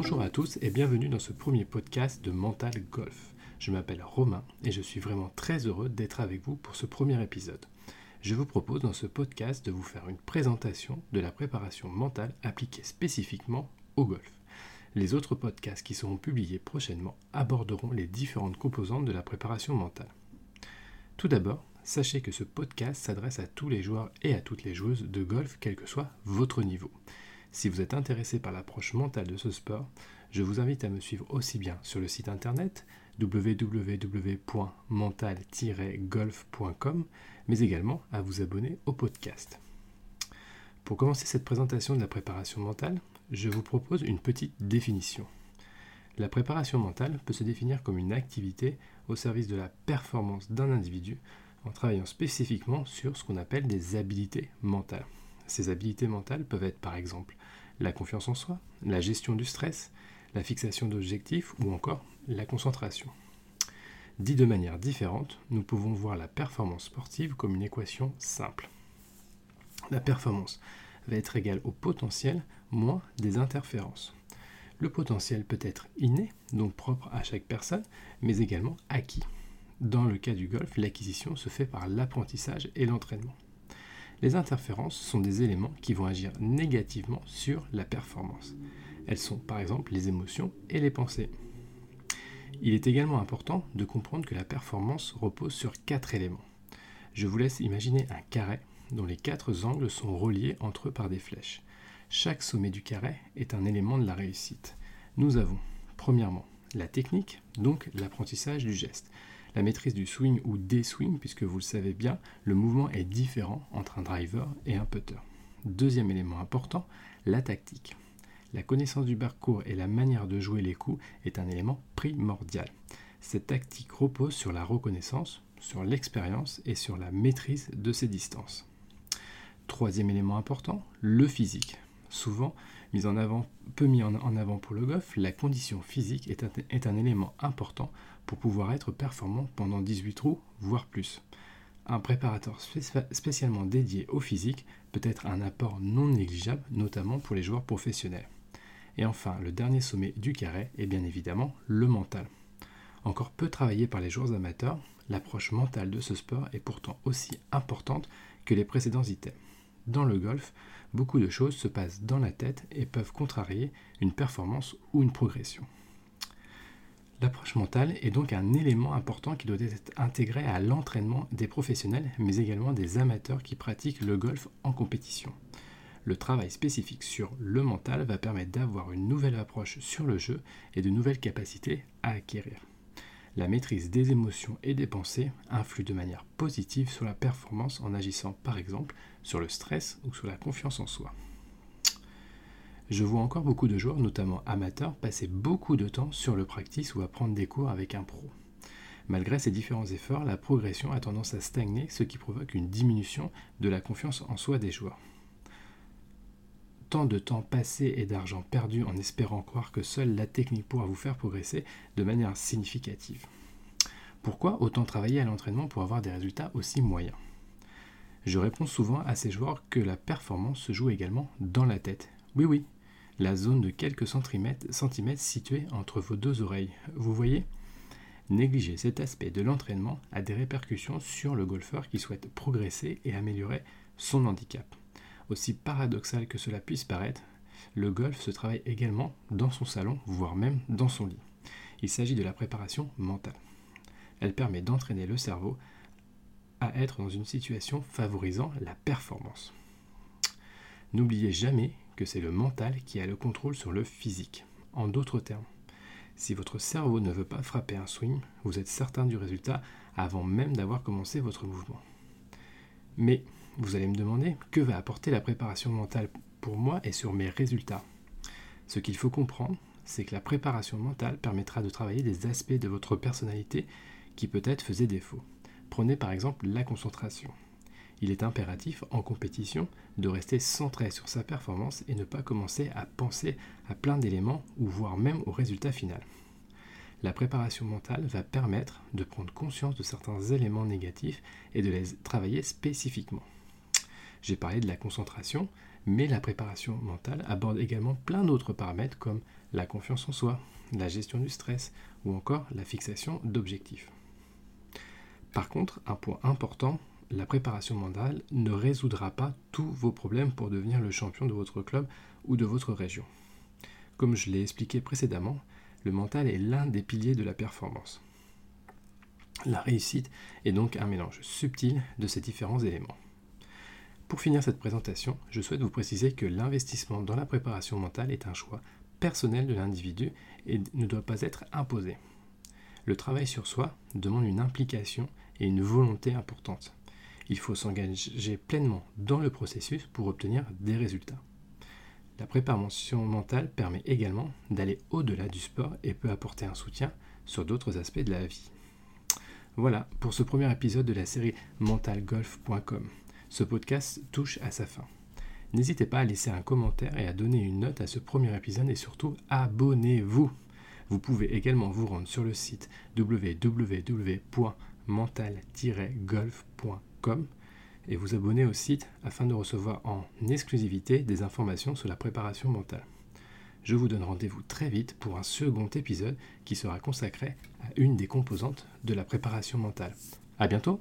Bonjour à tous et bienvenue dans ce premier podcast de Mental Golf. Je m'appelle Romain et je suis vraiment très heureux d'être avec vous pour ce premier épisode. Je vous propose dans ce podcast de vous faire une présentation de la préparation mentale appliquée spécifiquement au golf. Les autres podcasts qui seront publiés prochainement aborderont les différentes composantes de la préparation mentale. Tout d'abord, sachez que ce podcast s'adresse à tous les joueurs et à toutes les joueuses de golf, quel que soit votre niveau. Si vous êtes intéressé par l'approche mentale de ce sport, je vous invite à me suivre aussi bien sur le site internet www.mental-golf.com, mais également à vous abonner au podcast. Pour commencer cette présentation de la préparation mentale, je vous propose une petite définition. La préparation mentale peut se définir comme une activité au service de la performance d'un individu en travaillant spécifiquement sur ce qu'on appelle des habilités mentales. Ces habilités mentales peuvent être par exemple la confiance en soi, la gestion du stress, la fixation d'objectifs ou encore la concentration. Dit de manière différente, nous pouvons voir la performance sportive comme une équation simple. La performance va être égale au potentiel moins des interférences. Le potentiel peut être inné, donc propre à chaque personne, mais également acquis. Dans le cas du golf, l'acquisition se fait par l'apprentissage et l'entraînement. Les interférences sont des éléments qui vont agir négativement sur la performance. Elles sont par exemple les émotions et les pensées. Il est également important de comprendre que la performance repose sur quatre éléments. Je vous laisse imaginer un carré dont les quatre angles sont reliés entre eux par des flèches. Chaque sommet du carré est un élément de la réussite. Nous avons, premièrement, la technique, donc l'apprentissage du geste la maîtrise du swing ou des swings, puisque vous le savez bien, le mouvement est différent entre un driver et un putter. Deuxième élément important, la tactique. La connaissance du parcours et la manière de jouer les coups est un élément primordial. Cette tactique repose sur la reconnaissance, sur l'expérience et sur la maîtrise de ses distances. Troisième élément important, le physique. Souvent mis en avant, peu mis en, avant pour le golf, la condition physique est un, est un élément important pour pouvoir être performant pendant 18 trous, voire plus. Un préparateur spécialement dédié au physique peut être un apport non négligeable, notamment pour les joueurs professionnels. Et enfin, le dernier sommet du carré est bien évidemment le mental. Encore peu travaillé par les joueurs amateurs, l'approche mentale de ce sport est pourtant aussi importante que les précédents items. Dans le golf, beaucoup de choses se passent dans la tête et peuvent contrarier une performance ou une progression. L'approche mentale est donc un élément important qui doit être intégré à l'entraînement des professionnels, mais également des amateurs qui pratiquent le golf en compétition. Le travail spécifique sur le mental va permettre d'avoir une nouvelle approche sur le jeu et de nouvelles capacités à acquérir. La maîtrise des émotions et des pensées influe de manière positive sur la performance en agissant par exemple sur le stress ou sur la confiance en soi. Je vois encore beaucoup de joueurs, notamment amateurs, passer beaucoup de temps sur le practice ou à prendre des cours avec un pro. Malgré ces différents efforts, la progression a tendance à stagner, ce qui provoque une diminution de la confiance en soi des joueurs. Tant de temps passé et d'argent perdu en espérant croire que seule la technique pourra vous faire progresser de manière significative. Pourquoi autant travailler à l'entraînement pour avoir des résultats aussi moyens? Je réponds souvent à ces joueurs que la performance se joue également dans la tête. Oui oui, la zone de quelques centimètres, située entre vos deux oreilles. Vous voyez? Négliger cet aspect de l'entraînement a des répercussions sur le golfeur qui souhaite progresser et améliorer son handicap. Aussi paradoxal que cela puisse paraître, le golf se travaille également dans son salon, voire même dans son lit. Il s'agit de la préparation mentale. Elle permet d'entraîner le cerveau à être dans une situation favorisant la performance. N'oubliez jamais que c'est le mental qui a le contrôle sur le physique. En d'autres termes, si votre cerveau ne veut pas frapper un swing, vous êtes certain du résultat avant même d'avoir commencé votre mouvement. Mais vous allez me demander que va apporter la préparation mentale pour moi et sur mes résultats? Ce qu'il faut comprendre, c'est que la préparation mentale permettra de travailler des aspects de votre personnalité qui peut-être faisaient défaut. Prenez par exemple la concentration il est impératif en compétition de rester centré sur sa performance et ne pas commencer à penser à plein d'éléments ou voire même au résultat final. La préparation mentale va permettre de prendre conscience de certains éléments négatifs et de les travailler spécifiquement. J'ai parlé de la concentration, Mais la préparation mentale aborde également plein d'autres paramètres comme la confiance en soi, la gestion du stress ou encore la fixation d'objectifs. Par contre, un point important, la préparation mentale ne résoudra pas tous vos problèmes pour devenir le champion de votre club ou de votre région. Comme je l'ai expliqué précédemment, le mental est l'un des piliers de la performance. La réussite est donc un mélange subtil de ces différents éléments. Pour finir cette présentation, je souhaite vous préciser que l'investissement dans la préparation mentale est un choix personnel de l'individu et ne doit pas être imposé. Le travail sur soi demande une implication et une volonté importante. Il faut s'engager pleinement dans le processus pour obtenir des résultats. La préparation mentale permet également d'aller au-delà du sport et peut apporter un soutien sur d'autres aspects de la vie. Voilà pour ce premier épisode de la série mentalgolf.com. Ce podcast touche à sa fin. N'hésitez pas à laisser un commentaire et à donner une note à ce premier épisode et surtout abonnez-vous. Vous pouvez également vous rendre sur le site www.mental-golf.com et vous abonner au site afin de recevoir en exclusivité des informations sur la préparation mentale. Je vous donne rendez-vous très vite pour un second épisode qui sera consacré à une des composantes de la préparation mentale. A bientôt